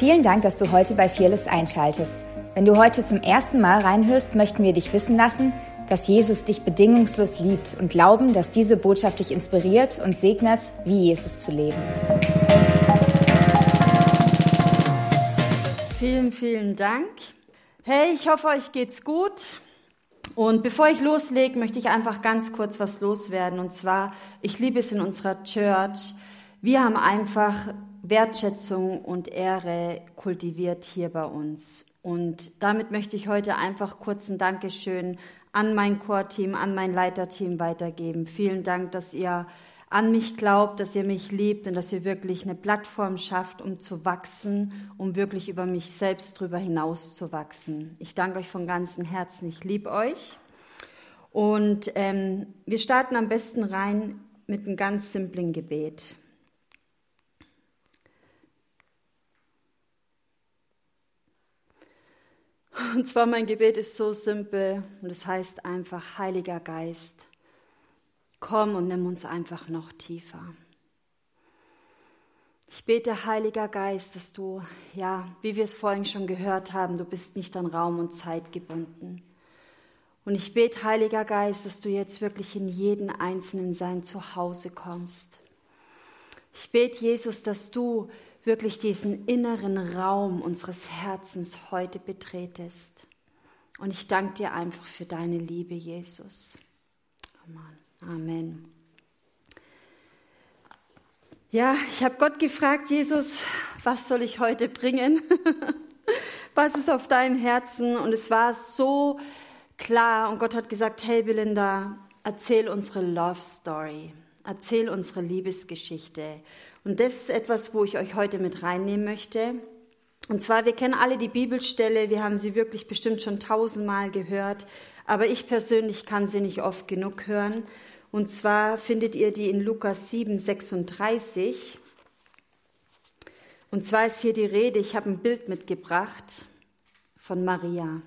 Vielen Dank, dass du heute bei Fearless einschaltest. Wenn du heute zum ersten Mal reinhörst, möchten wir dich wissen lassen, dass Jesus dich bedingungslos liebt und glauben, dass diese Botschaft dich inspiriert und segnet, wie Jesus zu leben. Vielen, vielen Dank. Hey, ich hoffe, euch geht's gut. Und bevor ich loslege, möchte ich einfach ganz kurz was loswerden. Und zwar, ich liebe es in unserer Church. Wir haben einfach Wertschätzung und Ehre kultiviert hier bei uns. Und damit möchte ich heute einfach kurz ein Dankeschön an mein Core-Team, an mein Leiterteam weitergeben. Vielen Dank, dass ihr an mich glaubt, dass ihr mich liebt und dass ihr wirklich eine Plattform schafft, um zu wachsen, um wirklich über mich selbst drüber hinaus zu wachsen. Ich danke euch von ganzem Herzen. Ich liebe euch. Und ähm, wir starten am besten rein mit einem ganz simplen Gebet. Und zwar mein Gebet ist so simpel und es heißt einfach, Heiliger Geist, komm und nimm uns einfach noch tiefer. Ich bete, Heiliger Geist, dass du, ja, wie wir es vorhin schon gehört haben, du bist nicht an Raum und Zeit gebunden. Und ich bete, Heiliger Geist, dass du jetzt wirklich in jeden Einzelnen sein Zuhause kommst. Ich bete, Jesus, dass du wirklich diesen inneren Raum unseres Herzens heute betretest. Und ich danke dir einfach für deine Liebe, Jesus. Amen. Ja, ich habe Gott gefragt, Jesus, was soll ich heute bringen? was ist auf deinem Herzen? Und es war so klar. Und Gott hat gesagt, hey Belinda, erzähl unsere Love Story. Erzähl unsere Liebesgeschichte. Und das ist etwas, wo ich euch heute mit reinnehmen möchte. Und zwar, wir kennen alle die Bibelstelle, wir haben sie wirklich bestimmt schon tausendmal gehört, aber ich persönlich kann sie nicht oft genug hören. Und zwar findet ihr die in Lukas 7, 36. Und zwar ist hier die Rede, ich habe ein Bild mitgebracht von Maria.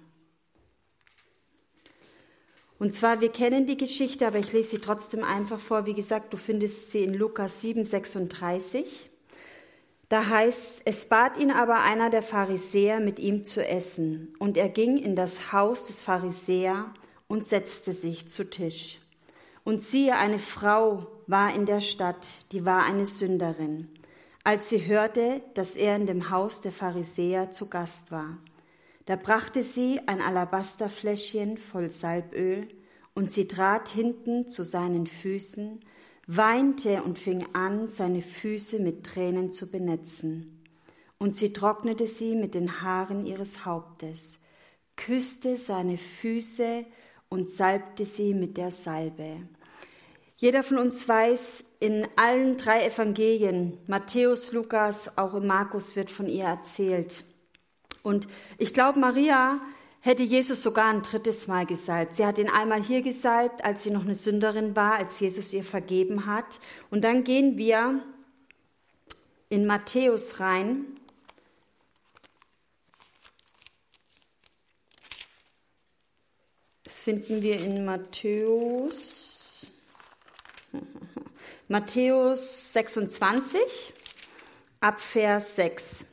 Und zwar, wir kennen die Geschichte, aber ich lese sie trotzdem einfach vor. Wie gesagt, du findest sie in Lukas 7, 36. Da heißt, es bat ihn aber einer der Pharisäer, mit ihm zu essen. Und er ging in das Haus des Pharisäer und setzte sich zu Tisch. Und siehe, eine Frau war in der Stadt, die war eine Sünderin, als sie hörte, dass er in dem Haus der Pharisäer zu Gast war. Da brachte sie ein Alabasterfläschchen voll Salböl, und sie trat hinten zu seinen Füßen, weinte und fing an, seine Füße mit Tränen zu benetzen. Und sie trocknete sie mit den Haaren ihres Hauptes, küsste seine Füße und salbte sie mit der Salbe. Jeder von uns weiß, in allen drei Evangelien, Matthäus, Lukas, auch in Markus wird von ihr erzählt. Und ich glaube, Maria hätte Jesus sogar ein drittes Mal gesalbt. Sie hat ihn einmal hier gesalbt, als sie noch eine Sünderin war, als Jesus ihr vergeben hat. Und dann gehen wir in Matthäus rein. Das finden wir in Matthäus. Matthäus 26 ab Vers 6.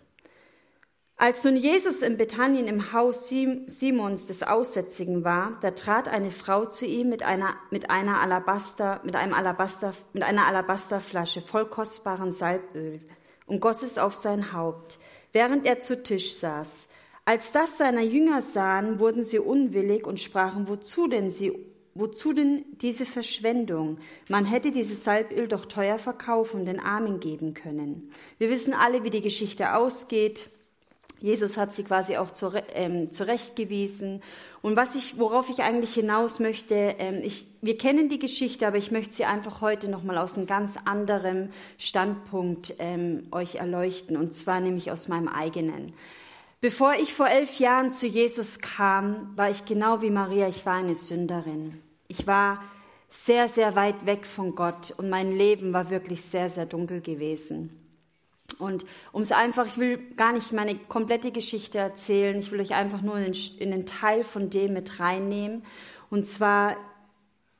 Als nun Jesus in Bethanien im Haus Simons des Aussätzigen war, da trat eine Frau zu ihm mit einer, mit einer Alabaster, mit einem Alabaster, mit einer Alabasterflasche voll kostbaren Salböl und goss es auf sein Haupt, während er zu Tisch saß. Als das seiner Jünger sahen, wurden sie unwillig und sprachen, wozu denn sie, wozu denn diese Verschwendung? Man hätte dieses Salböl doch teuer verkaufen und den Armen geben können. Wir wissen alle, wie die Geschichte ausgeht. Jesus hat sie quasi auch ähm, zurechtgewiesen. Und was ich, worauf ich eigentlich hinaus möchte, ähm, ich, wir kennen die Geschichte, aber ich möchte sie einfach heute nochmal aus einem ganz anderen Standpunkt ähm, euch erleuchten, und zwar nämlich aus meinem eigenen. Bevor ich vor elf Jahren zu Jesus kam, war ich genau wie Maria, ich war eine Sünderin. Ich war sehr, sehr weit weg von Gott und mein Leben war wirklich sehr, sehr dunkel gewesen. Und um es einfach, ich will gar nicht meine komplette Geschichte erzählen, ich will euch einfach nur in, in einen Teil von dem mit reinnehmen. Und zwar,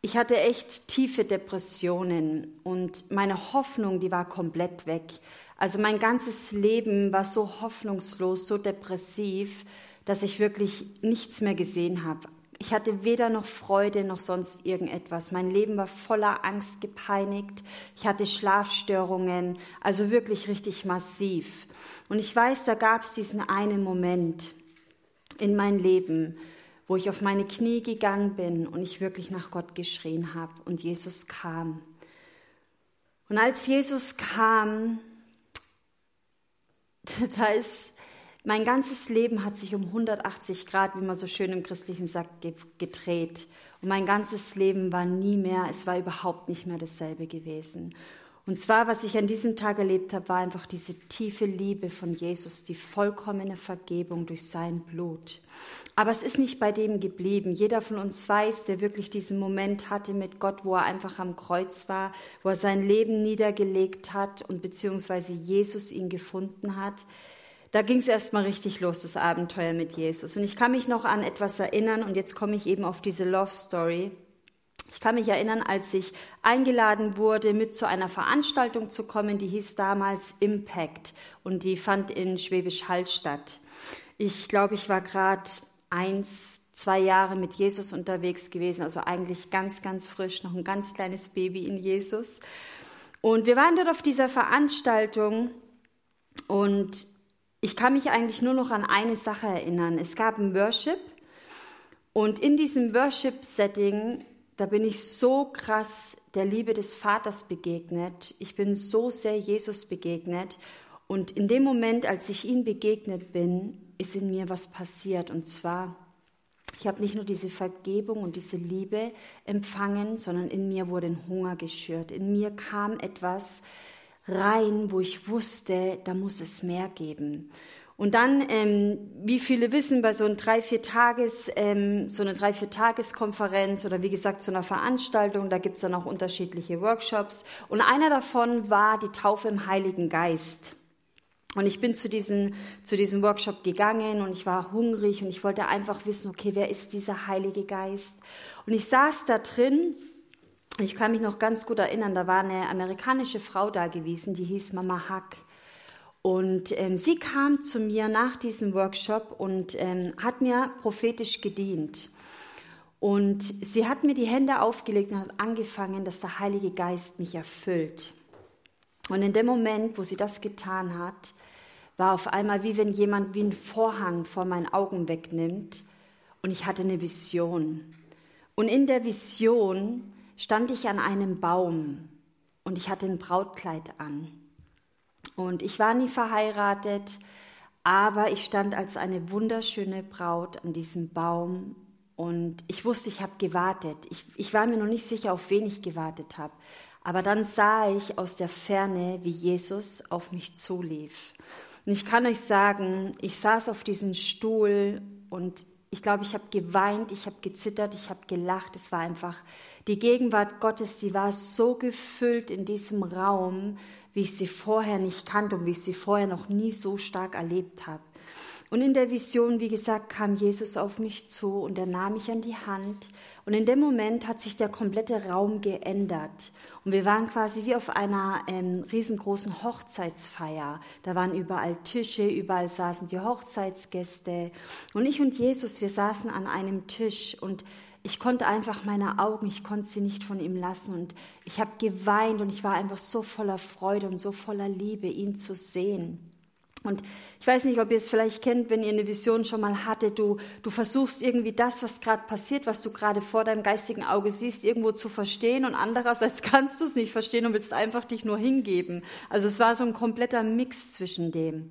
ich hatte echt tiefe Depressionen und meine Hoffnung, die war komplett weg. Also mein ganzes Leben war so hoffnungslos, so depressiv, dass ich wirklich nichts mehr gesehen habe. Ich hatte weder noch Freude noch sonst irgendetwas. Mein Leben war voller Angst gepeinigt. Ich hatte Schlafstörungen, also wirklich richtig massiv. Und ich weiß, da gab es diesen einen Moment in mein Leben, wo ich auf meine Knie gegangen bin und ich wirklich nach Gott geschrien habe und Jesus kam. Und als Jesus kam, da ist mein ganzes Leben hat sich um 180 Grad, wie man so schön im Christlichen sagt, gedreht. Und mein ganzes Leben war nie mehr, es war überhaupt nicht mehr dasselbe gewesen. Und zwar, was ich an diesem Tag erlebt habe, war einfach diese tiefe Liebe von Jesus, die vollkommene Vergebung durch sein Blut. Aber es ist nicht bei dem geblieben. Jeder von uns weiß, der wirklich diesen Moment hatte mit Gott, wo er einfach am Kreuz war, wo er sein Leben niedergelegt hat und beziehungsweise Jesus ihn gefunden hat da ging es erstmal richtig los, das Abenteuer mit Jesus. Und ich kann mich noch an etwas erinnern und jetzt komme ich eben auf diese Love Story. Ich kann mich erinnern, als ich eingeladen wurde, mit zu einer Veranstaltung zu kommen, die hieß damals Impact und die fand in Schwäbisch Hall statt. Ich glaube, ich war gerade eins, zwei Jahre mit Jesus unterwegs gewesen, also eigentlich ganz, ganz frisch, noch ein ganz kleines Baby in Jesus. Und wir waren dort auf dieser Veranstaltung und ich kann mich eigentlich nur noch an eine Sache erinnern. Es gab ein Worship und in diesem Worship-Setting, da bin ich so krass der Liebe des Vaters begegnet. Ich bin so sehr Jesus begegnet. Und in dem Moment, als ich ihm begegnet bin, ist in mir was passiert. Und zwar, ich habe nicht nur diese Vergebung und diese Liebe empfangen, sondern in mir wurde ein Hunger geschürt. In mir kam etwas, rein, wo ich wusste, da muss es mehr geben. Und dann, ähm, wie viele wissen, bei so einem drei, vier Tages, ähm, so einer drei, vier Tageskonferenz oder wie gesagt so einer Veranstaltung, da gibt's dann auch unterschiedliche Workshops. Und einer davon war die Taufe im Heiligen Geist. Und ich bin zu, diesen, zu diesem Workshop gegangen und ich war hungrig und ich wollte einfach wissen, okay, wer ist dieser Heilige Geist? Und ich saß da drin ich kann mich noch ganz gut erinnern, da war eine amerikanische Frau da gewesen, die hieß Mama Hack. Und ähm, sie kam zu mir nach diesem Workshop und ähm, hat mir prophetisch gedient. Und sie hat mir die Hände aufgelegt und hat angefangen, dass der Heilige Geist mich erfüllt. Und in dem Moment, wo sie das getan hat, war auf einmal wie wenn jemand wie einen Vorhang vor meinen Augen wegnimmt und ich hatte eine Vision. Und in der Vision stand ich an einem Baum und ich hatte ein Brautkleid an. Und ich war nie verheiratet, aber ich stand als eine wunderschöne Braut an diesem Baum und ich wusste, ich habe gewartet. Ich, ich war mir noch nicht sicher, auf wen ich gewartet habe. Aber dann sah ich aus der Ferne, wie Jesus auf mich zulief. Und ich kann euch sagen, ich saß auf diesem Stuhl und ich glaube, ich habe geweint, ich habe gezittert, ich habe gelacht. Es war einfach die Gegenwart Gottes, die war so gefüllt in diesem Raum, wie ich sie vorher nicht kannte und wie ich sie vorher noch nie so stark erlebt habe. Und in der Vision, wie gesagt, kam Jesus auf mich zu und er nahm mich an die Hand. Und in dem Moment hat sich der komplette Raum geändert. Und wir waren quasi wie auf einer ähm, riesengroßen Hochzeitsfeier. Da waren überall Tische, überall saßen die Hochzeitsgäste. Und ich und Jesus, wir saßen an einem Tisch und ich konnte einfach meine Augen, ich konnte sie nicht von ihm lassen und ich habe geweint und ich war einfach so voller Freude und so voller Liebe, ihn zu sehen. Und ich weiß nicht, ob ihr es vielleicht kennt, wenn ihr eine Vision schon mal hattet, du, du versuchst irgendwie das, was gerade passiert, was du gerade vor deinem geistigen Auge siehst, irgendwo zu verstehen und andererseits kannst du es nicht verstehen und willst einfach dich nur hingeben. Also es war so ein kompletter Mix zwischen dem.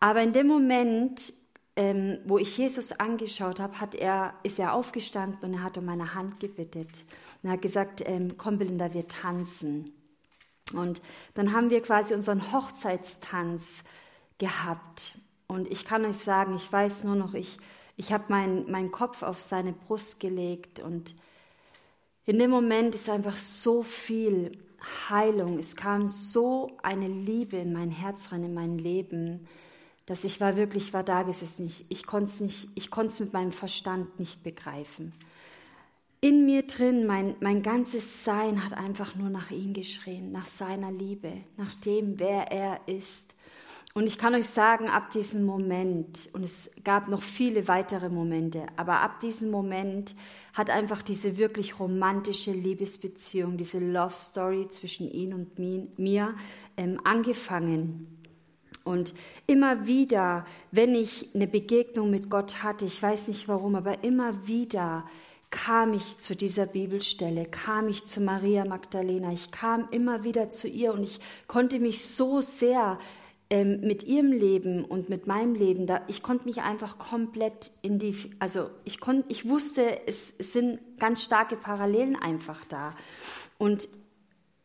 Aber in dem Moment ähm, wo ich Jesus angeschaut habe, hat er, ist er aufgestanden und er hat um meine Hand gebittet. Und er hat gesagt, ähm, komm Belinda, wir tanzen. Und dann haben wir quasi unseren Hochzeitstanz gehabt. Und ich kann euch sagen, ich weiß nur noch, ich, ich habe meinen mein Kopf auf seine Brust gelegt und in dem Moment ist einfach so viel Heilung. Es kam so eine Liebe in mein Herz rein, in mein Leben dass ich war wirklich, war da gesessen. Ich, ich konnte es nicht, ich konnte es mit meinem Verstand nicht begreifen. in mir drin, mein, mein ganzes Sein hat einfach nur nach ihm geschrien, nach seiner Liebe, nach dem, wer er ist. Und ich kann euch sagen, ab diesem Moment, und es gab noch viele weitere Momente, aber ab diesem Moment hat einfach diese wirklich romantische Liebesbeziehung, diese Love Story zwischen ihm und mir ähm, angefangen. Und immer wieder, wenn ich eine Begegnung mit Gott hatte, ich weiß nicht warum, aber immer wieder kam ich zu dieser Bibelstelle, kam ich zu Maria Magdalena, ich kam immer wieder zu ihr und ich konnte mich so sehr ähm, mit ihrem Leben und mit meinem Leben, da, ich konnte mich einfach komplett in die, also ich konnte, ich wusste, es, es sind ganz starke Parallelen einfach da. Und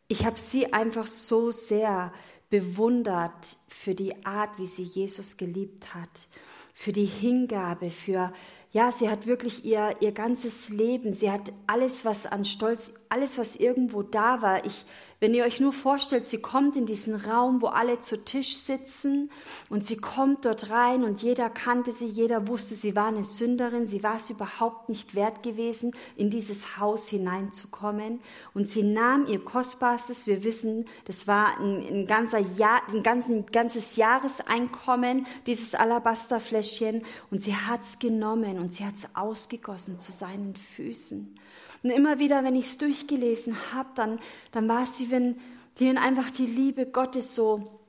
ich habe sie einfach so sehr bewundert für die Art, wie sie Jesus geliebt hat, für die Hingabe, für ja, sie hat wirklich ihr, ihr ganzes Leben, sie hat alles, was an Stolz, alles, was irgendwo da war. Ich, wenn ihr euch nur vorstellt, sie kommt in diesen Raum, wo alle zu Tisch sitzen und sie kommt dort rein und jeder kannte sie, jeder wusste, sie war eine Sünderin, sie war es überhaupt nicht wert gewesen, in dieses Haus hineinzukommen und sie nahm ihr Kostbarstes, wir wissen, das war ein, ein ganzer Jahr, ein ganzen, ganzes Jahreseinkommen, dieses Alabasterfläschchen und sie hat's genommen und sie hat's ausgegossen zu seinen Füßen. Und immer wieder, wenn ich es durchgelesen habe, dann, dann war es wie wenn, wie wenn einfach die Liebe Gottes so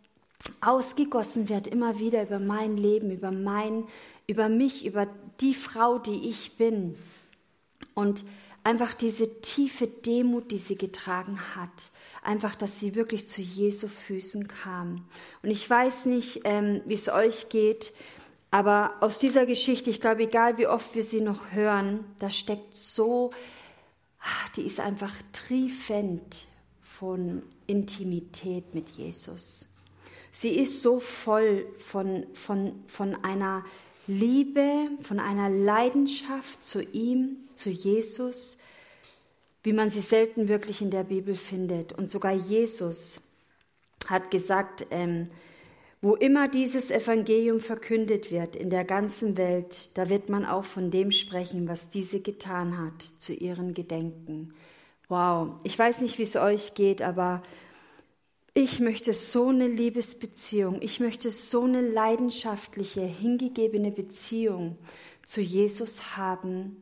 ausgegossen wird, immer wieder über mein Leben, über mein, über mich, über die Frau, die ich bin. Und einfach diese tiefe Demut, die sie getragen hat. Einfach, dass sie wirklich zu Jesu Füßen kam. Und ich weiß nicht, ähm, wie es euch geht, aber aus dieser Geschichte, ich glaube, egal wie oft wir sie noch hören, da steckt so die ist einfach triefend von Intimität mit Jesus. Sie ist so voll von, von, von einer Liebe, von einer Leidenschaft zu ihm, zu Jesus, wie man sie selten wirklich in der Bibel findet. Und sogar Jesus hat gesagt, ähm, wo immer dieses Evangelium verkündet wird in der ganzen Welt, da wird man auch von dem sprechen, was diese getan hat, zu ihren Gedenken. Wow, ich weiß nicht, wie es euch geht, aber ich möchte so eine Liebesbeziehung, ich möchte so eine leidenschaftliche, hingegebene Beziehung zu Jesus haben,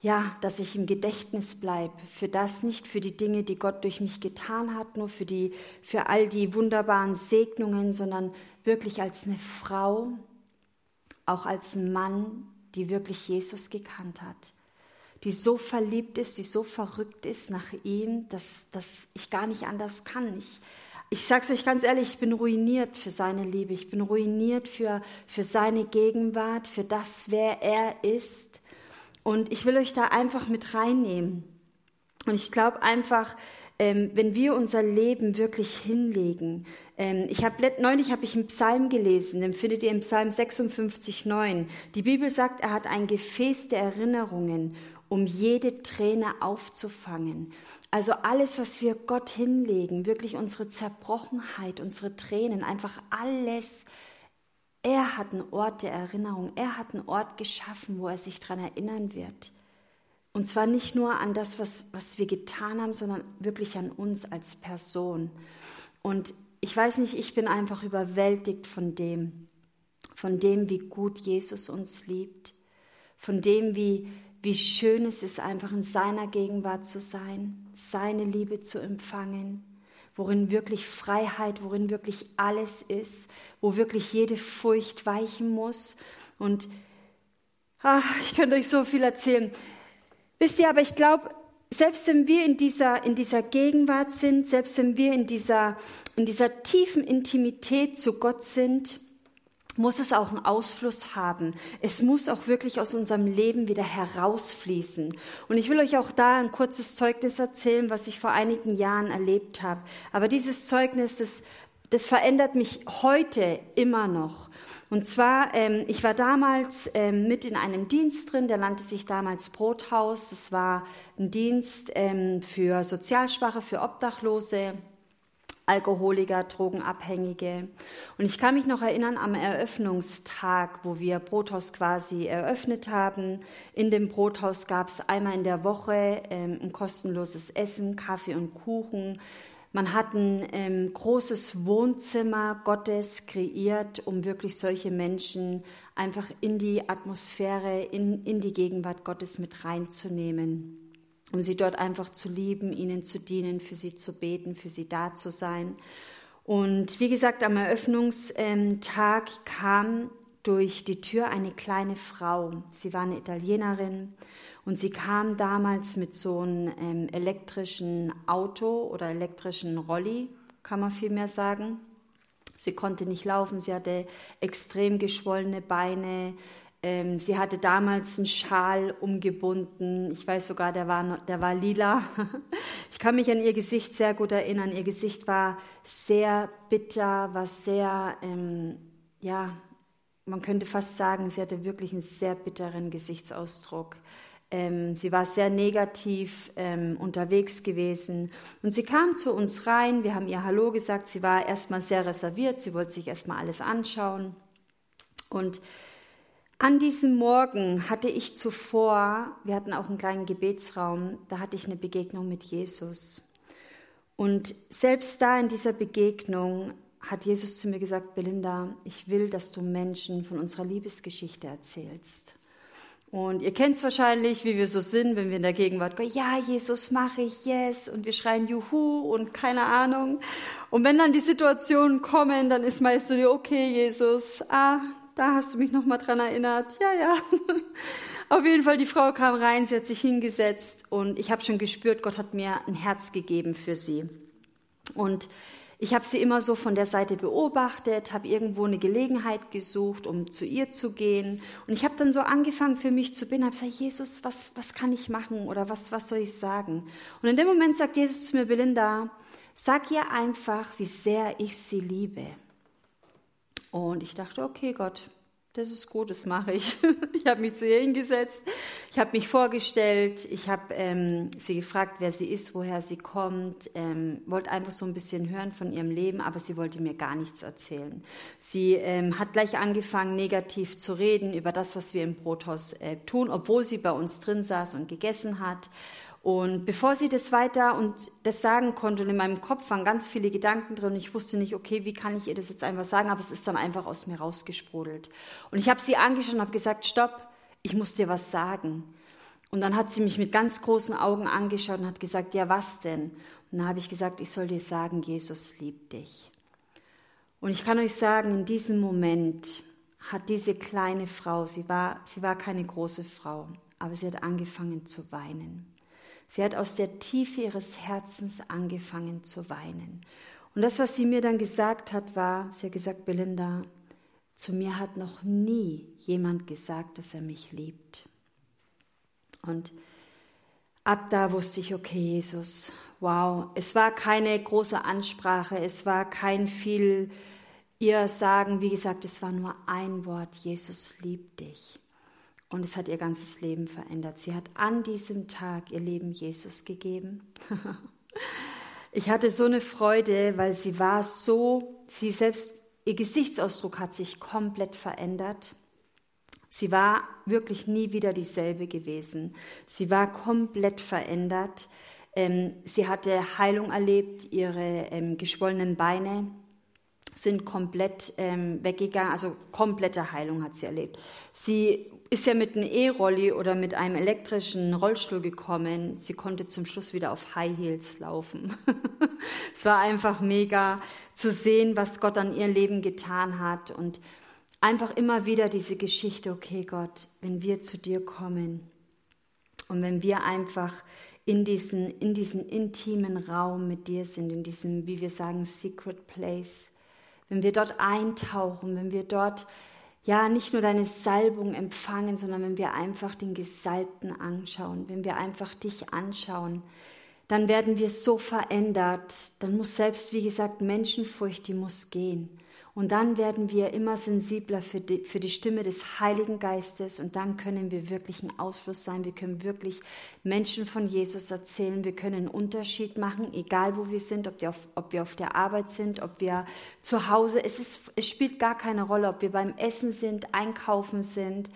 ja, dass ich im Gedächtnis bleibe, für das nicht, für die Dinge, die Gott durch mich getan hat, nur für die, für all die wunderbaren Segnungen, sondern wirklich als eine Frau, auch als ein Mann, die wirklich Jesus gekannt hat, die so verliebt ist, die so verrückt ist nach ihm, dass, dass ich gar nicht anders kann. Ich, ich sag's euch ganz ehrlich, ich bin ruiniert für seine Liebe, ich bin ruiniert für, für seine Gegenwart, für das, wer er ist. Und ich will euch da einfach mit reinnehmen. Und ich glaube einfach, ähm, wenn wir unser Leben wirklich hinlegen. Ähm, ich habe neulich habe ich einen Psalm gelesen, den findet ihr im Psalm 56, 9. Die Bibel sagt, er hat ein Gefäß der Erinnerungen, um jede Träne aufzufangen. Also alles, was wir Gott hinlegen, wirklich unsere Zerbrochenheit, unsere Tränen, einfach alles er hat einen Ort der Erinnerung. Er hat einen Ort geschaffen, wo er sich daran erinnern wird. Und zwar nicht nur an das, was, was wir getan haben, sondern wirklich an uns als Person. Und ich weiß nicht, ich bin einfach überwältigt von dem, von dem, wie gut Jesus uns liebt, von dem, wie, wie schön es ist, einfach in seiner Gegenwart zu sein, seine Liebe zu empfangen, worin wirklich Freiheit, worin wirklich alles ist, wo wirklich jede Furcht weichen muss. Und ach, ich könnte euch so viel erzählen. Wisst ihr, aber ich glaube, selbst wenn wir in dieser, in dieser Gegenwart sind, selbst wenn wir in dieser, in dieser tiefen Intimität zu Gott sind, muss es auch einen Ausfluss haben. Es muss auch wirklich aus unserem Leben wieder herausfließen. Und ich will euch auch da ein kurzes Zeugnis erzählen, was ich vor einigen Jahren erlebt habe. Aber dieses Zeugnis, das, das verändert mich heute immer noch. Und zwar, ähm, ich war damals ähm, mit in einem Dienst drin, der nannte sich damals Brothaus. Das war ein Dienst ähm, für Sozialschwache, für Obdachlose. Alkoholiker, Drogenabhängige. Und ich kann mich noch erinnern am Eröffnungstag, wo wir Brothaus quasi eröffnet haben. In dem Brothaus gab es einmal in der Woche ähm, ein kostenloses Essen, Kaffee und Kuchen. Man hat ein ähm, großes Wohnzimmer Gottes kreiert, um wirklich solche Menschen einfach in die Atmosphäre, in, in die Gegenwart Gottes mit reinzunehmen um sie dort einfach zu lieben, ihnen zu dienen, für sie zu beten, für sie da zu sein. Und wie gesagt, am Eröffnungstag kam durch die Tür eine kleine Frau. Sie war eine Italienerin und sie kam damals mit so einem ähm, elektrischen Auto oder elektrischen Rolli, kann man viel mehr sagen. Sie konnte nicht laufen, sie hatte extrem geschwollene Beine, ähm, sie hatte damals einen Schal umgebunden. Ich weiß sogar, der war, der war lila. Ich kann mich an ihr Gesicht sehr gut erinnern. Ihr Gesicht war sehr bitter, war sehr, ähm, ja, man könnte fast sagen, sie hatte wirklich einen sehr bitteren Gesichtsausdruck. Ähm, sie war sehr negativ ähm, unterwegs gewesen und sie kam zu uns rein. Wir haben ihr Hallo gesagt. Sie war erstmal sehr reserviert. Sie wollte sich erstmal alles anschauen. Und an diesem Morgen hatte ich zuvor, wir hatten auch einen kleinen Gebetsraum, da hatte ich eine Begegnung mit Jesus. Und selbst da in dieser Begegnung hat Jesus zu mir gesagt, Belinda, ich will, dass du Menschen von unserer Liebesgeschichte erzählst. Und ihr kennt es wahrscheinlich, wie wir so sind, wenn wir in der Gegenwart gehen, ja, Jesus, mache ich, yes, und wir schreien Juhu und keine Ahnung. Und wenn dann die Situationen kommen, dann ist meist so, okay, Jesus, ah, da hast du mich noch mal dran erinnert. Ja, ja. Auf jeden Fall, die Frau kam rein, sie hat sich hingesetzt und ich habe schon gespürt, Gott hat mir ein Herz gegeben für sie. Und ich habe sie immer so von der Seite beobachtet, habe irgendwo eine Gelegenheit gesucht, um zu ihr zu gehen. Und ich habe dann so angefangen, für mich zu bitten, habe gesagt, Jesus, was, was kann ich machen oder was, was soll ich sagen? Und in dem Moment sagt Jesus zu mir, Belinda, sag ihr einfach, wie sehr ich sie liebe. Und ich dachte, okay, Gott, das ist gut, das mache ich. Ich habe mich zu ihr hingesetzt, ich habe mich vorgestellt, ich habe ähm, sie gefragt, wer sie ist, woher sie kommt, ähm, wollte einfach so ein bisschen hören von ihrem Leben, aber sie wollte mir gar nichts erzählen. Sie ähm, hat gleich angefangen, negativ zu reden über das, was wir im Brothaus äh, tun, obwohl sie bei uns drin saß und gegessen hat. Und bevor sie das weiter und das sagen konnte, und in meinem Kopf waren ganz viele Gedanken drin, ich wusste nicht, okay, wie kann ich ihr das jetzt einfach sagen, aber es ist dann einfach aus mir rausgesprudelt. Und ich habe sie angeschaut und habe gesagt, stopp, ich muss dir was sagen. Und dann hat sie mich mit ganz großen Augen angeschaut und hat gesagt, ja, was denn? Und dann habe ich gesagt, ich soll dir sagen, Jesus liebt dich. Und ich kann euch sagen, in diesem Moment hat diese kleine Frau, sie war, sie war keine große Frau, aber sie hat angefangen zu weinen. Sie hat aus der Tiefe ihres Herzens angefangen zu weinen. Und das, was sie mir dann gesagt hat, war, sie hat gesagt, Belinda, zu mir hat noch nie jemand gesagt, dass er mich liebt. Und ab da wusste ich, okay, Jesus, wow, es war keine große Ansprache, es war kein viel ihr sagen, wie gesagt, es war nur ein Wort, Jesus liebt dich. Und es hat ihr ganzes Leben verändert. Sie hat an diesem Tag ihr Leben Jesus gegeben. ich hatte so eine Freude, weil sie war so, sie selbst, ihr Gesichtsausdruck hat sich komplett verändert. Sie war wirklich nie wieder dieselbe gewesen. Sie war komplett verändert. Ähm, sie hatte Heilung erlebt, ihre ähm, geschwollenen Beine sind komplett ähm, weggegangen, also komplette Heilung hat sie erlebt. Sie ist ja mit einem E-Rolli oder mit einem elektrischen Rollstuhl gekommen. Sie konnte zum Schluss wieder auf High Heels laufen. es war einfach mega zu sehen, was Gott an ihr Leben getan hat und einfach immer wieder diese Geschichte, okay Gott, wenn wir zu dir kommen und wenn wir einfach in diesen, in diesen intimen Raum mit dir sind, in diesem, wie wir sagen, Secret Place, wenn wir dort eintauchen, wenn wir dort ja nicht nur deine Salbung empfangen, sondern wenn wir einfach den Gesalbten anschauen, wenn wir einfach dich anschauen, dann werden wir so verändert. Dann muss selbst, wie gesagt, Menschenfurcht, die muss gehen. Und dann werden wir immer sensibler für die, für die Stimme des Heiligen Geistes und dann können wir wirklich ein Ausfluss sein. Wir können wirklich Menschen von Jesus erzählen. Wir können einen Unterschied machen, egal wo wir sind, ob wir auf, ob wir auf der Arbeit sind, ob wir zu Hause. Es, ist, es spielt gar keine Rolle, ob wir beim Essen sind, einkaufen sind.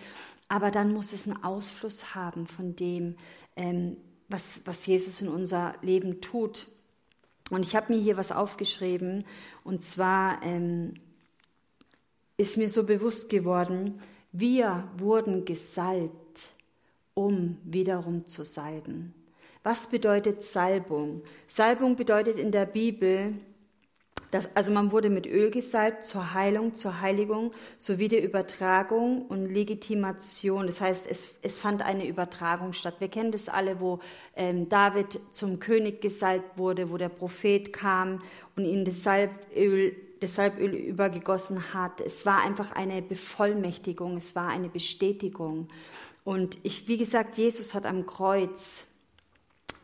Aber dann muss es einen Ausfluss haben von dem, ähm, was, was Jesus in unser Leben tut. Und ich habe mir hier was aufgeschrieben, und zwar ähm, ist mir so bewusst geworden, wir wurden gesalbt, um wiederum zu salben. Was bedeutet Salbung? Salbung bedeutet in der Bibel, dass, also man wurde mit Öl gesalbt zur Heilung, zur Heiligung sowie der Übertragung und Legitimation. Das heißt, es, es fand eine Übertragung statt. Wir kennen das alle, wo ähm, David zum König gesalbt wurde, wo der Prophet kam und ihm das Salböl das Salböl übergegossen hat. Es war einfach eine Bevollmächtigung, es war eine Bestätigung. Und ich, wie gesagt, Jesus hat am Kreuz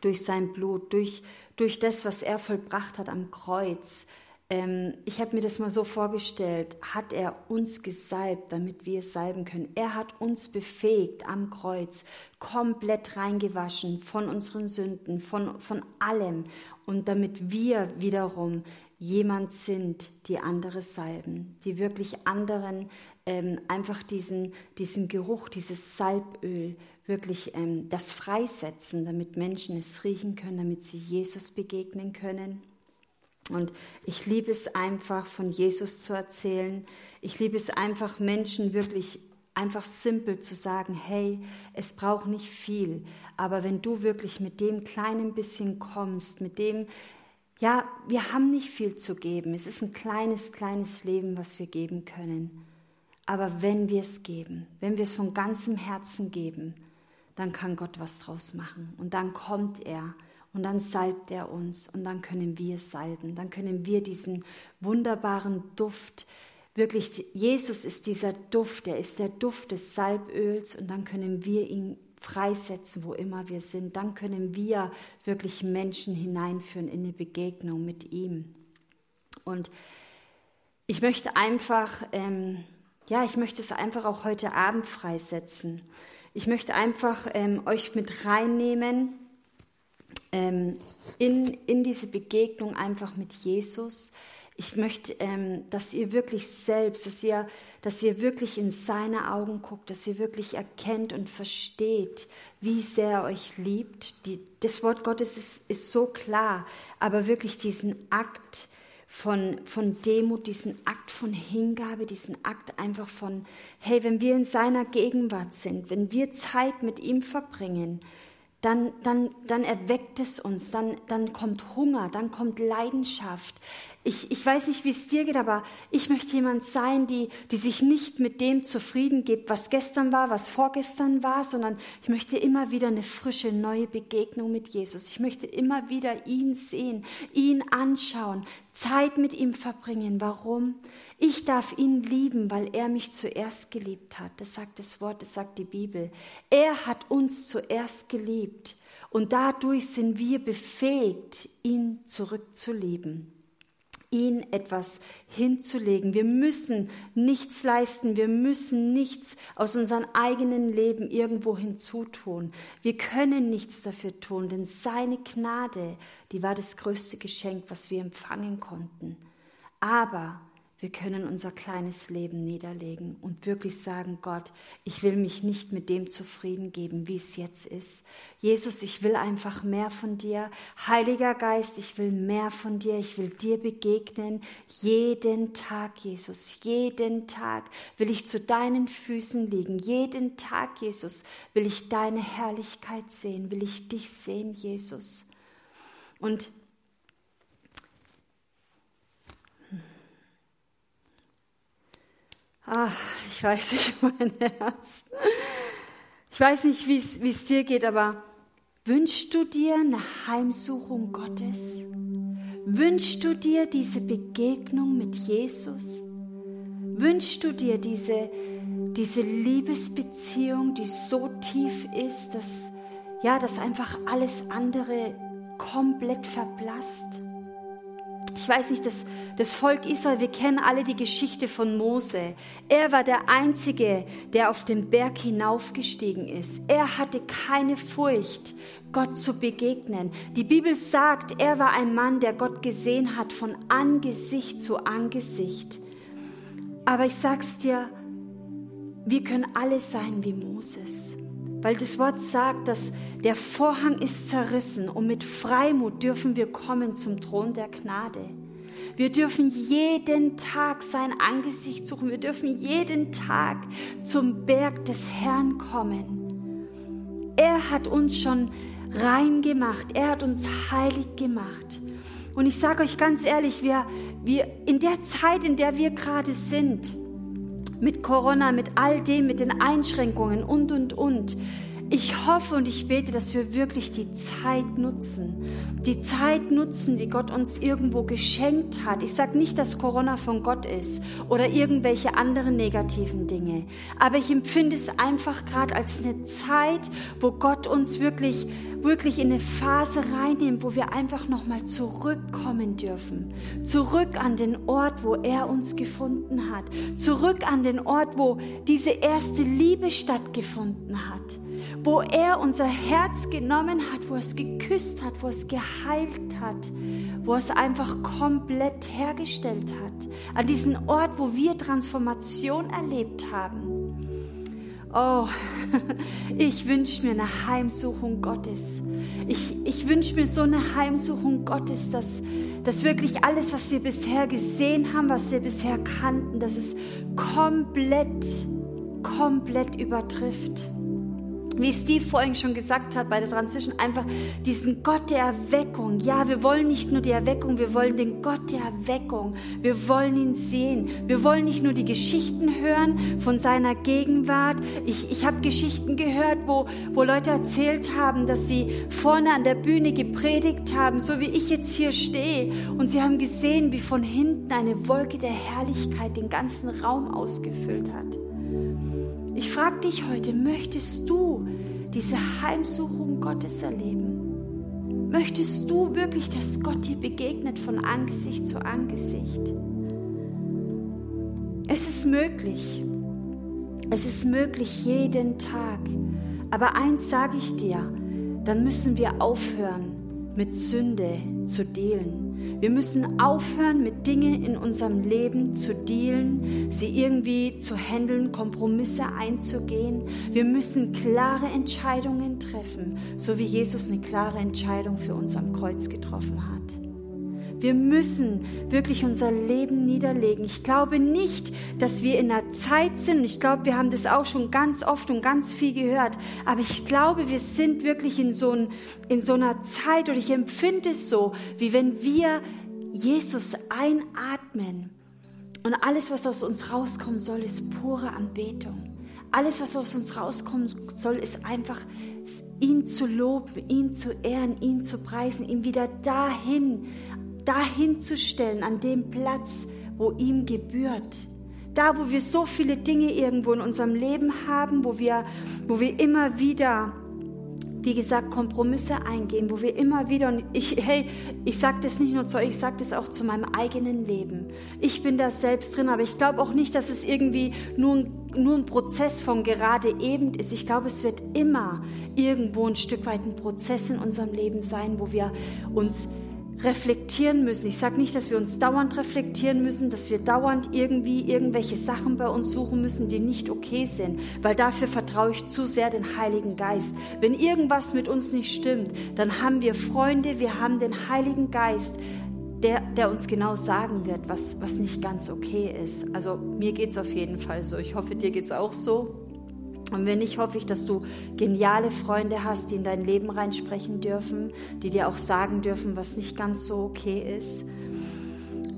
durch sein Blut, durch, durch das, was er vollbracht hat am Kreuz, ähm, ich habe mir das mal so vorgestellt, hat er uns gesalbt, damit wir salben können. Er hat uns befähigt am Kreuz, komplett reingewaschen von unseren Sünden, von, von allem. Und damit wir wiederum jemand sind, die andere salben, die wirklich anderen ähm, einfach diesen, diesen Geruch, dieses Salböl, wirklich ähm, das freisetzen, damit Menschen es riechen können, damit sie Jesus begegnen können. Und ich liebe es einfach, von Jesus zu erzählen. Ich liebe es einfach, Menschen wirklich einfach simpel zu sagen, hey, es braucht nicht viel, aber wenn du wirklich mit dem kleinen bisschen kommst, mit dem ja, wir haben nicht viel zu geben. Es ist ein kleines, kleines Leben, was wir geben können. Aber wenn wir es geben, wenn wir es von ganzem Herzen geben, dann kann Gott was draus machen. Und dann kommt er und dann salbt er uns und dann können wir salben. Dann können wir diesen wunderbaren Duft, wirklich, Jesus ist dieser Duft, er ist der Duft des Salböls und dann können wir ihn freisetzen, wo immer wir sind. Dann können wir wirklich Menschen hineinführen in eine Begegnung mit ihm. Und ich möchte einfach, ähm, ja, ich möchte es einfach auch heute Abend freisetzen. Ich möchte einfach ähm, euch mit reinnehmen ähm, in, in diese Begegnung einfach mit Jesus. Ich möchte, ähm, dass ihr wirklich selbst, dass ihr, dass ihr wirklich in seine Augen guckt, dass ihr wirklich erkennt und versteht, wie sehr er euch liebt. Die, das Wort Gottes ist, ist so klar, aber wirklich diesen Akt von, von Demut, diesen Akt von Hingabe, diesen Akt einfach von, hey, wenn wir in seiner Gegenwart sind, wenn wir Zeit mit ihm verbringen, dann, dann, dann erweckt es uns, dann, dann kommt Hunger, dann kommt Leidenschaft, ich, ich weiß nicht, wie es dir geht, aber ich möchte jemand sein, die, die sich nicht mit dem zufrieden gibt, was gestern war, was vorgestern war, sondern ich möchte immer wieder eine frische, neue Begegnung mit Jesus. Ich möchte immer wieder ihn sehen, ihn anschauen, Zeit mit ihm verbringen. Warum? Ich darf ihn lieben, weil er mich zuerst geliebt hat. Das sagt das Wort, das sagt die Bibel. Er hat uns zuerst geliebt und dadurch sind wir befähigt, ihn zurückzulieben ihn etwas hinzulegen. Wir müssen nichts leisten, wir müssen nichts aus unserem eigenen Leben irgendwo hinzutun. Wir können nichts dafür tun, denn seine Gnade, die war das größte Geschenk, was wir empfangen konnten. Aber wir können unser kleines Leben niederlegen und wirklich sagen, Gott, ich will mich nicht mit dem zufrieden geben, wie es jetzt ist. Jesus, ich will einfach mehr von dir. Heiliger Geist, ich will mehr von dir. Ich will dir begegnen. Jeden Tag, Jesus, jeden Tag will ich zu deinen Füßen liegen. Jeden Tag, Jesus, will ich deine Herrlichkeit sehen. Will ich dich sehen, Jesus. Und Ach, ich weiß nicht, mein Herz. Ich weiß nicht, wie es dir geht, aber wünschst du dir eine Heimsuchung Gottes? Wünschst du dir diese Begegnung mit Jesus? Wünschst du dir diese, diese Liebesbeziehung, die so tief ist, dass, ja, dass einfach alles andere komplett verblasst? Ich weiß nicht, das, das Volk Israel, wir kennen alle die Geschichte von Mose. Er war der Einzige, der auf den Berg hinaufgestiegen ist. Er hatte keine Furcht, Gott zu begegnen. Die Bibel sagt, er war ein Mann, der Gott gesehen hat von Angesicht zu Angesicht. Aber ich sag's dir, wir können alle sein wie Moses. Weil das Wort sagt, dass der Vorhang ist zerrissen und mit Freimut dürfen wir kommen zum Thron der Gnade. Wir dürfen jeden Tag sein Angesicht suchen. Wir dürfen jeden Tag zum Berg des Herrn kommen. Er hat uns schon rein gemacht. Er hat uns heilig gemacht. Und ich sage euch ganz ehrlich, wir, wir in der Zeit, in der wir gerade sind, mit Corona, mit all dem, mit den Einschränkungen und, und, und. Ich hoffe und ich bete, dass wir wirklich die Zeit nutzen. Die Zeit nutzen, die Gott uns irgendwo geschenkt hat. Ich sage nicht, dass Corona von Gott ist oder irgendwelche anderen negativen Dinge. Aber ich empfinde es einfach gerade als eine Zeit, wo Gott uns wirklich wirklich in eine Phase reinnehmen, wo wir einfach nochmal zurückkommen dürfen. Zurück an den Ort, wo er uns gefunden hat. Zurück an den Ort, wo diese erste Liebe stattgefunden hat. Wo er unser Herz genommen hat, wo es geküsst hat, wo es geheilt hat, wo es einfach komplett hergestellt hat. An diesen Ort, wo wir Transformation erlebt haben. Oh, ich wünsche mir eine Heimsuchung Gottes. Ich, ich wünsche mir so eine Heimsuchung Gottes, dass, dass wirklich alles, was wir bisher gesehen haben, was wir bisher kannten, dass es komplett, komplett übertrifft wie Steve vorhin schon gesagt hat bei der Transition, einfach diesen Gott der Erweckung. Ja, wir wollen nicht nur die Erweckung, wir wollen den Gott der Erweckung. Wir wollen ihn sehen. Wir wollen nicht nur die Geschichten hören von seiner Gegenwart. Ich, ich habe Geschichten gehört, wo, wo Leute erzählt haben, dass sie vorne an der Bühne gepredigt haben, so wie ich jetzt hier stehe. Und sie haben gesehen, wie von hinten eine Wolke der Herrlichkeit den ganzen Raum ausgefüllt hat. Ich frage dich heute, möchtest du diese Heimsuchung Gottes erleben? Möchtest du wirklich, dass Gott dir begegnet von Angesicht zu Angesicht? Es ist möglich. Es ist möglich jeden Tag. Aber eins sage ich dir, dann müssen wir aufhören, mit Sünde zu dealen. Wir müssen aufhören, mit Dingen in unserem Leben zu dealen, sie irgendwie zu handeln, Kompromisse einzugehen. Wir müssen klare Entscheidungen treffen, so wie Jesus eine klare Entscheidung für uns am Kreuz getroffen hat. Wir müssen wirklich unser Leben niederlegen. Ich glaube nicht, dass wir in einer Zeit sind, ich glaube, wir haben das auch schon ganz oft und ganz viel gehört, aber ich glaube, wir sind wirklich in so, ein, in so einer Zeit und ich empfinde es so, wie wenn wir Jesus einatmen und alles, was aus uns rauskommen soll, ist pure Anbetung. Alles, was aus uns rauskommen soll, ist einfach ihn zu loben, ihn zu ehren, ihn zu preisen, ihn wieder dahin dahin zu stellen, an dem Platz, wo ihm gebührt. Da, wo wir so viele Dinge irgendwo in unserem Leben haben, wo wir, wo wir immer wieder, wie gesagt, Kompromisse eingehen, wo wir immer wieder, und ich, hey, ich sage das nicht nur zu euch, ich sage das auch zu meinem eigenen Leben. Ich bin da selbst drin, aber ich glaube auch nicht, dass es irgendwie nur, nur ein Prozess von gerade eben ist. Ich glaube, es wird immer irgendwo ein Stück weit ein Prozess in unserem Leben sein, wo wir uns reflektieren müssen. Ich sage nicht, dass wir uns dauernd reflektieren müssen, dass wir dauernd irgendwie irgendwelche Sachen bei uns suchen müssen, die nicht okay sind, weil dafür vertraue ich zu sehr den Heiligen Geist. Wenn irgendwas mit uns nicht stimmt, dann haben wir Freunde, wir haben den Heiligen Geist, der, der uns genau sagen wird, was, was nicht ganz okay ist. Also mir geht es auf jeden Fall so. Ich hoffe, dir geht es auch so. Und wenn nicht, hoffe ich, dass du geniale Freunde hast, die in dein Leben reinsprechen dürfen, die dir auch sagen dürfen, was nicht ganz so okay ist.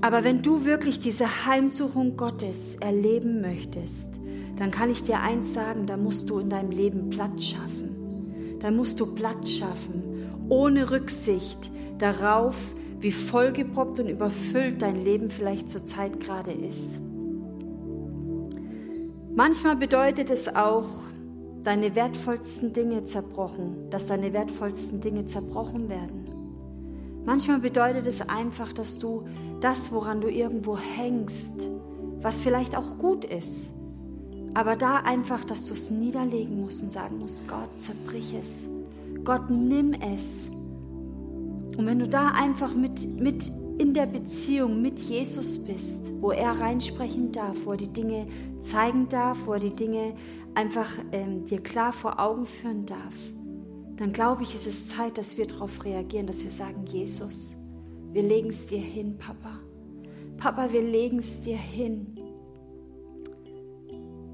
Aber wenn du wirklich diese Heimsuchung Gottes erleben möchtest, dann kann ich dir eins sagen, da musst du in deinem Leben Platz schaffen. Da musst du Platz schaffen, ohne Rücksicht darauf, wie vollgeproppt und überfüllt dein Leben vielleicht zurzeit gerade ist. Manchmal bedeutet es auch, deine wertvollsten Dinge zerbrochen, dass deine wertvollsten Dinge zerbrochen werden. Manchmal bedeutet es einfach, dass du das, woran du irgendwo hängst, was vielleicht auch gut ist, aber da einfach, dass du es niederlegen musst und sagen musst, Gott, zerbrich es. Gott, nimm es. Und wenn du da einfach mit, mit in der Beziehung mit Jesus bist, wo er reinsprechen darf, wo er die Dinge zeigen darf, wo er die Dinge einfach ähm, dir klar vor Augen führen darf, dann glaube ich, ist es Zeit, dass wir darauf reagieren, dass wir sagen, Jesus, wir legen es dir hin, Papa. Papa, wir legen es dir hin,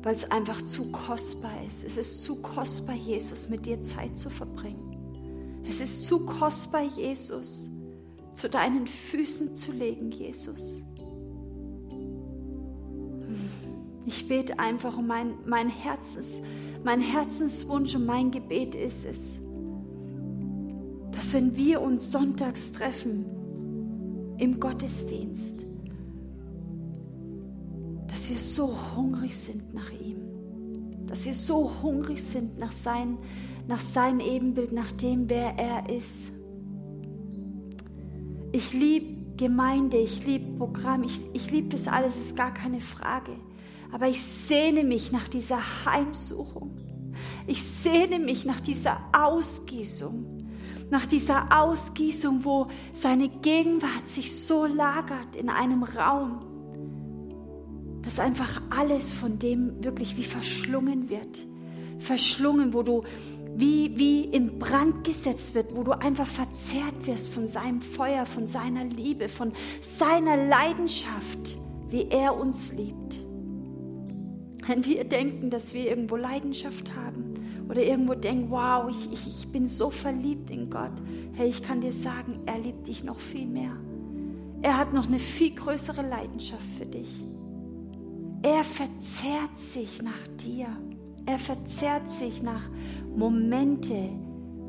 weil es einfach zu kostbar ist. Es ist zu kostbar, Jesus, mit dir Zeit zu verbringen. Es ist zu kostbar, Jesus, zu deinen Füßen zu legen, Jesus. Ich bete einfach um mein, mein Herzens, mein Herzenswunsch und mein Gebet ist es, dass wenn wir uns sonntags treffen im Gottesdienst, dass wir so hungrig sind nach ihm, dass wir so hungrig sind nach, sein, nach seinem Ebenbild, nach dem, wer er ist. Ich liebe Gemeinde, ich liebe Programm, ich, ich liebe das alles, ist gar keine Frage. Aber ich sehne mich nach dieser Heimsuchung. Ich sehne mich nach dieser Ausgießung. Nach dieser Ausgießung, wo seine Gegenwart sich so lagert in einem Raum, dass einfach alles von dem wirklich wie verschlungen wird. Verschlungen, wo du wie, wie in Brand gesetzt wird, wo du einfach verzehrt wirst von seinem Feuer, von seiner Liebe, von seiner Leidenschaft, wie er uns liebt. Wenn wir denken, dass wir irgendwo Leidenschaft haben oder irgendwo denken, wow, ich, ich, ich bin so verliebt in Gott, hey, ich kann dir sagen, er liebt dich noch viel mehr. Er hat noch eine viel größere Leidenschaft für dich. Er verzehrt sich nach dir. Er verzehrt sich nach Momente,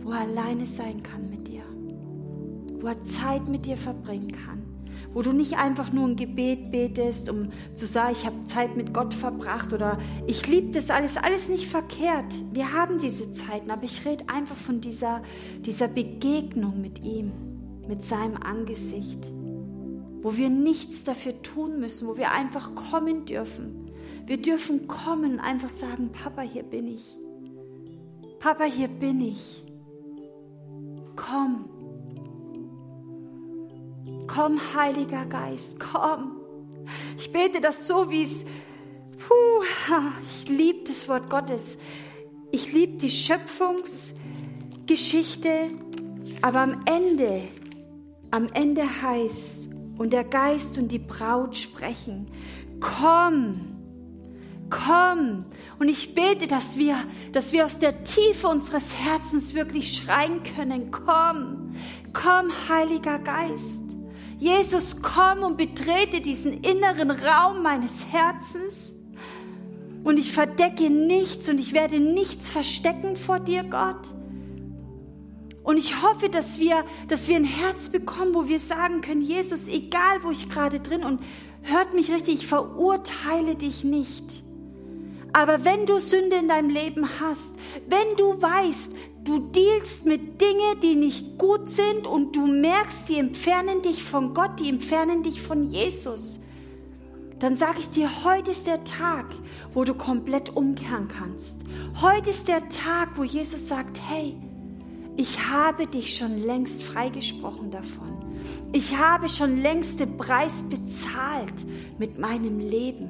wo er alleine sein kann mit dir, wo er Zeit mit dir verbringen kann, wo du nicht einfach nur ein Gebet betest, um zu sagen, ich habe Zeit mit Gott verbracht oder ich liebe das alles, alles nicht verkehrt. Wir haben diese Zeiten, aber ich rede einfach von dieser, dieser Begegnung mit ihm, mit seinem Angesicht, wo wir nichts dafür tun müssen, wo wir einfach kommen dürfen. Wir dürfen kommen einfach sagen, Papa, hier bin ich. Papa, hier bin ich. Komm. Komm, Heiliger Geist, komm. Ich bete das so, wie es, puh, ich liebe das Wort Gottes. Ich liebe die Schöpfungsgeschichte, aber am Ende, am Ende heißt, und der Geist und die Braut sprechen, komm, komm. Und ich bete, dass wir, dass wir aus der Tiefe unseres Herzens wirklich schreien können, komm, komm, Heiliger Geist. Jesus, komm und betrete diesen inneren Raum meines Herzens. Und ich verdecke nichts und ich werde nichts verstecken vor dir, Gott. Und ich hoffe, dass wir, dass wir ein Herz bekommen, wo wir sagen können, Jesus, egal wo ich gerade drin und hört mich richtig, ich verurteile dich nicht. Aber wenn du Sünde in deinem Leben hast, wenn du weißt, du dealst mit Dingen, die nicht gut sind und du merkst, die entfernen dich von Gott, die entfernen dich von Jesus, dann sage ich dir, heute ist der Tag, wo du komplett umkehren kannst. Heute ist der Tag, wo Jesus sagt, hey, ich habe dich schon längst freigesprochen davon. Ich habe schon längst den Preis bezahlt mit meinem Leben.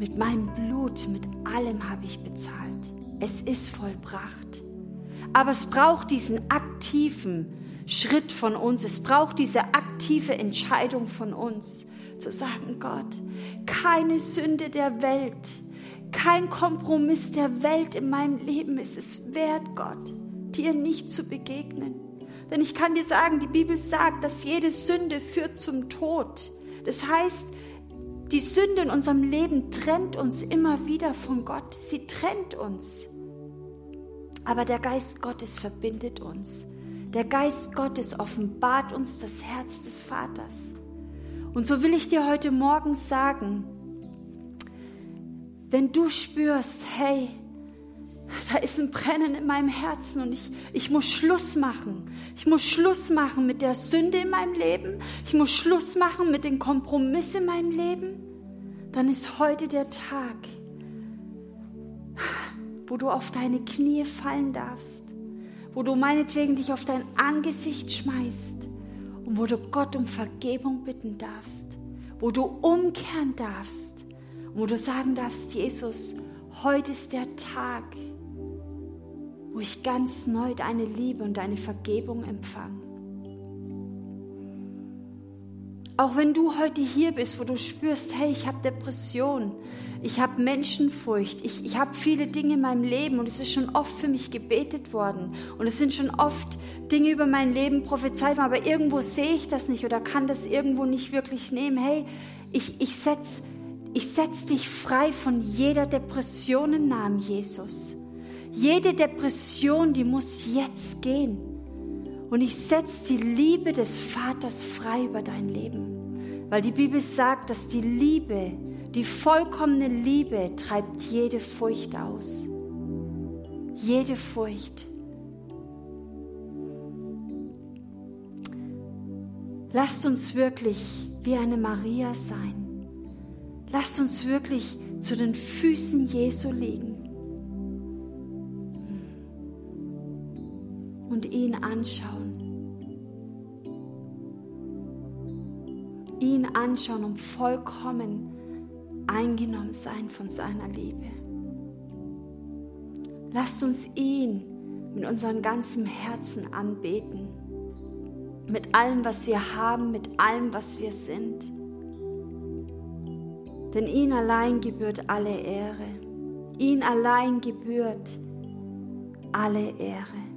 Mit meinem Blut, mit allem habe ich bezahlt. Es ist vollbracht. Aber es braucht diesen aktiven Schritt von uns. Es braucht diese aktive Entscheidung von uns, zu sagen, Gott, keine Sünde der Welt, kein Kompromiss der Welt in meinem Leben ist es wert, Gott, dir nicht zu begegnen. Denn ich kann dir sagen, die Bibel sagt, dass jede Sünde führt zum Tod. Das heißt, die Sünde in unserem Leben trennt uns immer wieder von Gott. Sie trennt uns. Aber der Geist Gottes verbindet uns. Der Geist Gottes offenbart uns das Herz des Vaters. Und so will ich dir heute Morgen sagen, wenn du spürst, hey, da ist ein Brennen in meinem Herzen und ich, ich muss Schluss machen. Ich muss Schluss machen mit der Sünde in meinem Leben. Ich muss Schluss machen mit den Kompromissen in meinem Leben. Dann ist heute der Tag, wo du auf deine Knie fallen darfst, wo du meinetwegen dich auf dein Angesicht schmeißt und wo du Gott um Vergebung bitten darfst, wo du umkehren darfst und wo du sagen darfst, Jesus, heute ist der Tag, wo ich ganz neu deine Liebe und deine Vergebung empfange. Auch wenn du heute hier bist, wo du spürst, hey, ich habe Depression, ich habe Menschenfurcht, ich, ich habe viele Dinge in meinem Leben und es ist schon oft für mich gebetet worden und es sind schon oft Dinge über mein Leben prophezeit worden, aber irgendwo sehe ich das nicht oder kann das irgendwo nicht wirklich nehmen. Hey, ich, ich setze ich setz dich frei von jeder Depression im Namen Jesus. Jede Depression, die muss jetzt gehen. Und ich setze die Liebe des Vaters frei über dein Leben. Weil die Bibel sagt, dass die Liebe, die vollkommene Liebe treibt jede Furcht aus. Jede Furcht. Lasst uns wirklich wie eine Maria sein. Lasst uns wirklich zu den Füßen Jesu liegen und ihn anschauen. Ihn anschauen und vollkommen eingenommen sein von seiner Liebe. Lasst uns ihn mit unserem ganzen Herzen anbeten. Mit allem, was wir haben, mit allem, was wir sind. Denn ihn allein gebührt alle Ehre. Ihn allein gebührt alle Ehre.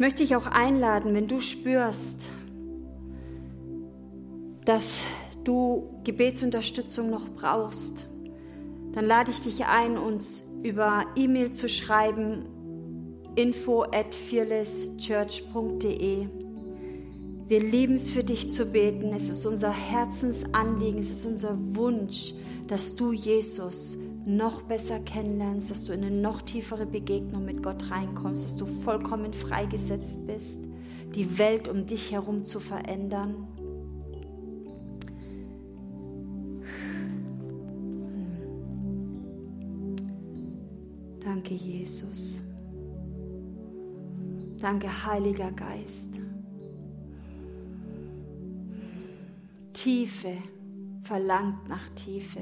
Ich möchte dich auch einladen, wenn du spürst, dass du Gebetsunterstützung noch brauchst, dann lade ich dich ein, uns über E-Mail zu schreiben, info at fearlesschurch.de. Wir lieben es für dich zu beten. Es ist unser Herzensanliegen, es ist unser Wunsch, dass du Jesus noch besser kennenlernst, dass du in eine noch tiefere Begegnung mit Gott reinkommst, dass du vollkommen freigesetzt bist, die Welt um dich herum zu verändern. Danke, Jesus. Danke, Heiliger Geist. Tiefe verlangt nach Tiefe.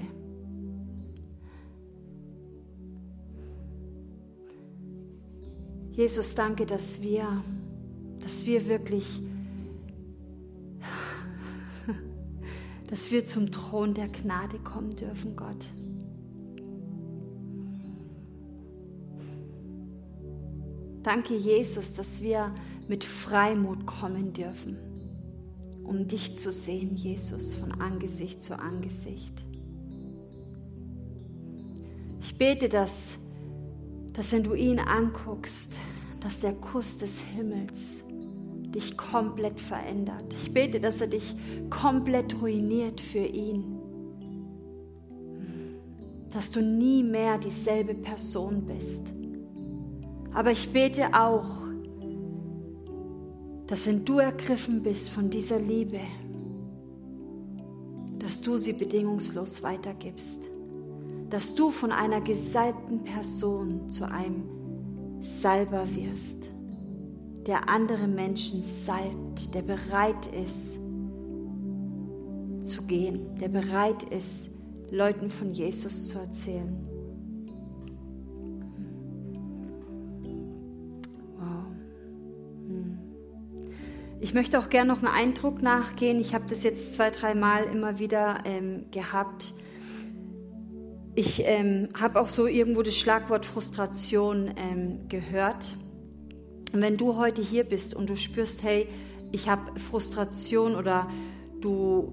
Jesus, danke, dass wir, dass wir wirklich, dass wir zum Thron der Gnade kommen dürfen, Gott. Danke, Jesus, dass wir mit Freimut kommen dürfen, um dich zu sehen, Jesus, von Angesicht zu Angesicht. Ich bete, dass dass wenn du ihn anguckst, dass der Kuss des Himmels dich komplett verändert. Ich bete, dass er dich komplett ruiniert für ihn. Dass du nie mehr dieselbe Person bist. Aber ich bete auch, dass wenn du ergriffen bist von dieser Liebe, dass du sie bedingungslos weitergibst dass du von einer gesalbten Person zu einem Salber wirst, der andere Menschen salbt, der bereit ist zu gehen, der bereit ist, Leuten von Jesus zu erzählen. Hm. Ich möchte auch gerne noch einen Eindruck nachgehen. Ich habe das jetzt zwei, dreimal immer wieder ähm, gehabt ich ähm, habe auch so irgendwo das Schlagwort Frustration ähm, gehört. Und wenn du heute hier bist und du spürst, hey, ich habe Frustration oder du,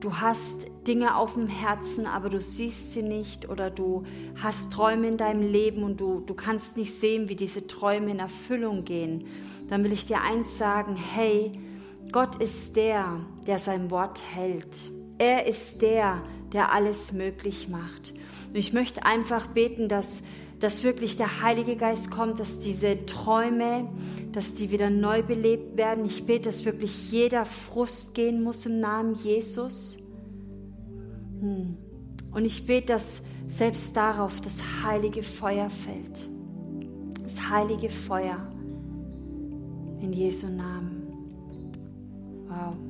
du hast Dinge auf dem Herzen, aber du siehst sie nicht oder du hast Träume in deinem Leben und du, du kannst nicht sehen, wie diese Träume in Erfüllung gehen, dann will ich dir eins sagen, hey, Gott ist der, der sein Wort hält. Er ist der, der alles möglich macht. Und ich möchte einfach beten, dass, dass wirklich der Heilige Geist kommt, dass diese Träume, dass die wieder neu belebt werden. Ich bete, dass wirklich jeder Frust gehen muss im Namen Jesus. Hm. Und ich bete, dass selbst darauf das heilige Feuer fällt. Das heilige Feuer in Jesu Namen. Wow.